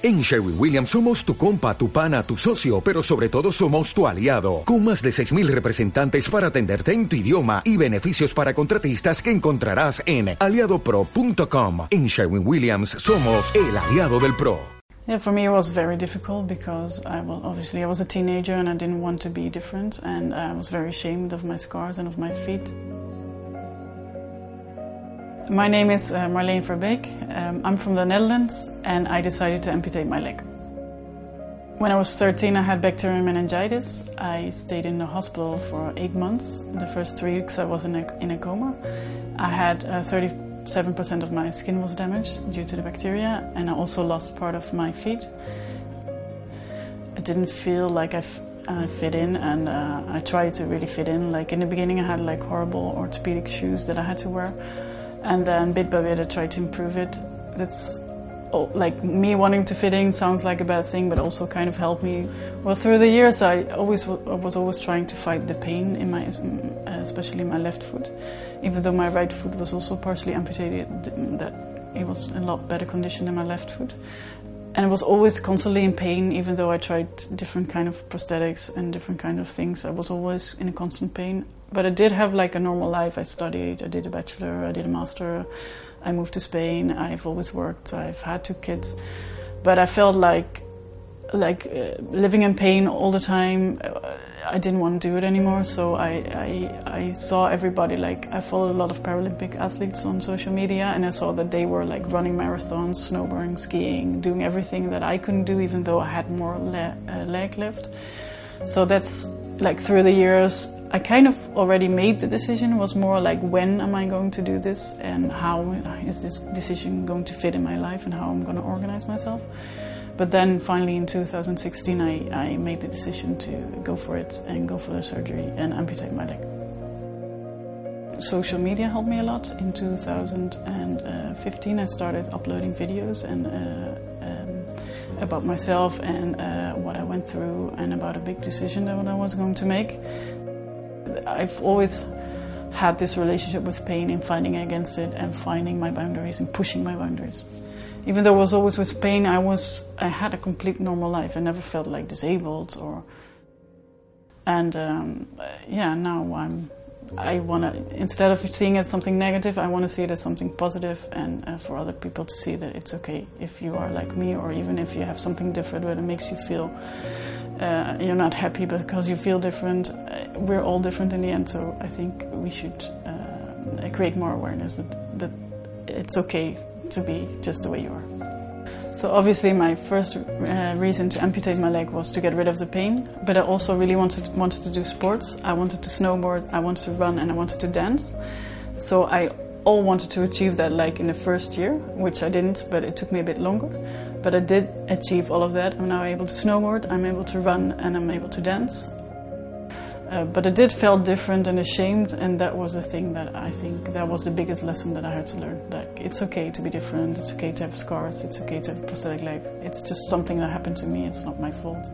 En Sherwin Williams somos tu compa, tu pana, tu socio, pero sobre todo somos tu aliado, con más de 6.000 representantes para atenderte en tu idioma y beneficios para contratistas que encontrarás en aliadopro.com. En Sherwin Williams somos el aliado del PRO. Yeah, for me it was very difficult because I well, obviously I was a teenager and I didn't want to be different and I was very ashamed of my scars and of my feet. My name is uh, Marleen Verbeek. Um, I'm from the Netherlands and I decided to amputate my leg. When I was 13, I had bacterial meningitis. I stayed in the hospital for eight months. The first three weeks, I was in a, in a coma. I had uh, 37% of my skin was damaged due to the bacteria, and I also lost part of my feet. I didn't feel like I fit in, and uh, I tried to really fit in. Like in the beginning, I had like horrible orthopedic shoes that I had to wear and then bit by bit I tried to improve it. That's like me wanting to fit in sounds like a bad thing, but also kind of helped me. Well, through the years, I always I was always trying to fight the pain in my, mm, especially my left foot, even though my right foot was also partially amputated. That it was in a lot better condition than my left foot, and it was always constantly in pain. Even though I tried different kind of prosthetics and different kind of things, I was always in a constant pain but I did have like a normal life. I studied, I did a bachelor, I did a master, I moved to Spain. I've always worked. I've had two kids, but I felt like like uh, living in pain all the time. Uh, I didn't want to do it anymore. So I, I I saw everybody like I followed a lot of Paralympic athletes on social media, and I saw that they were like running marathons, snowboarding, skiing, doing everything that I couldn't do, even though I had more le- uh, leg left. So that's like through the years I kind of already made the decision. It was more like when am I going to do this and how is this decision going to fit in my life and how I'm going to organize myself. But then finally in 2016, I, I made the decision to go for it and go for the surgery and amputate my leg. Social media helped me a lot. In 2015, I started uploading videos and uh, um, about myself and uh, what I went through and about a big decision that I was going to make. I've always had this relationship with pain and fighting against it and finding my boundaries and pushing my boundaries. Even though I was always with pain, I was I had a complete normal life. I never felt like disabled or. And um, yeah, now I'm. I want to instead of seeing it as something negative, I want to see it as something positive, and uh, for other people to see that it's okay if you are like me, or even if you have something different but it makes you feel uh, you're not happy because you feel different. We're all different in the end, so I think we should uh, create more awareness that, that it's okay to be just the way you are. So obviously, my first uh, reason to amputate my leg was to get rid of the pain, but I also really wanted wanted to do sports. I wanted to snowboard, I wanted to run, and I wanted to dance. So I all wanted to achieve that like in the first year, which I didn't, but it took me a bit longer. But I did achieve all of that. I'm now able to snowboard, I'm able to run, and I'm able to dance. Uh, but it did feel different and ashamed, and that was the thing that I think that was the biggest lesson that I had to learn. That it's okay to be different, it's okay to have scars, it's okay to have a prosthetic leg. It's just something that happened to me, it's not my fault.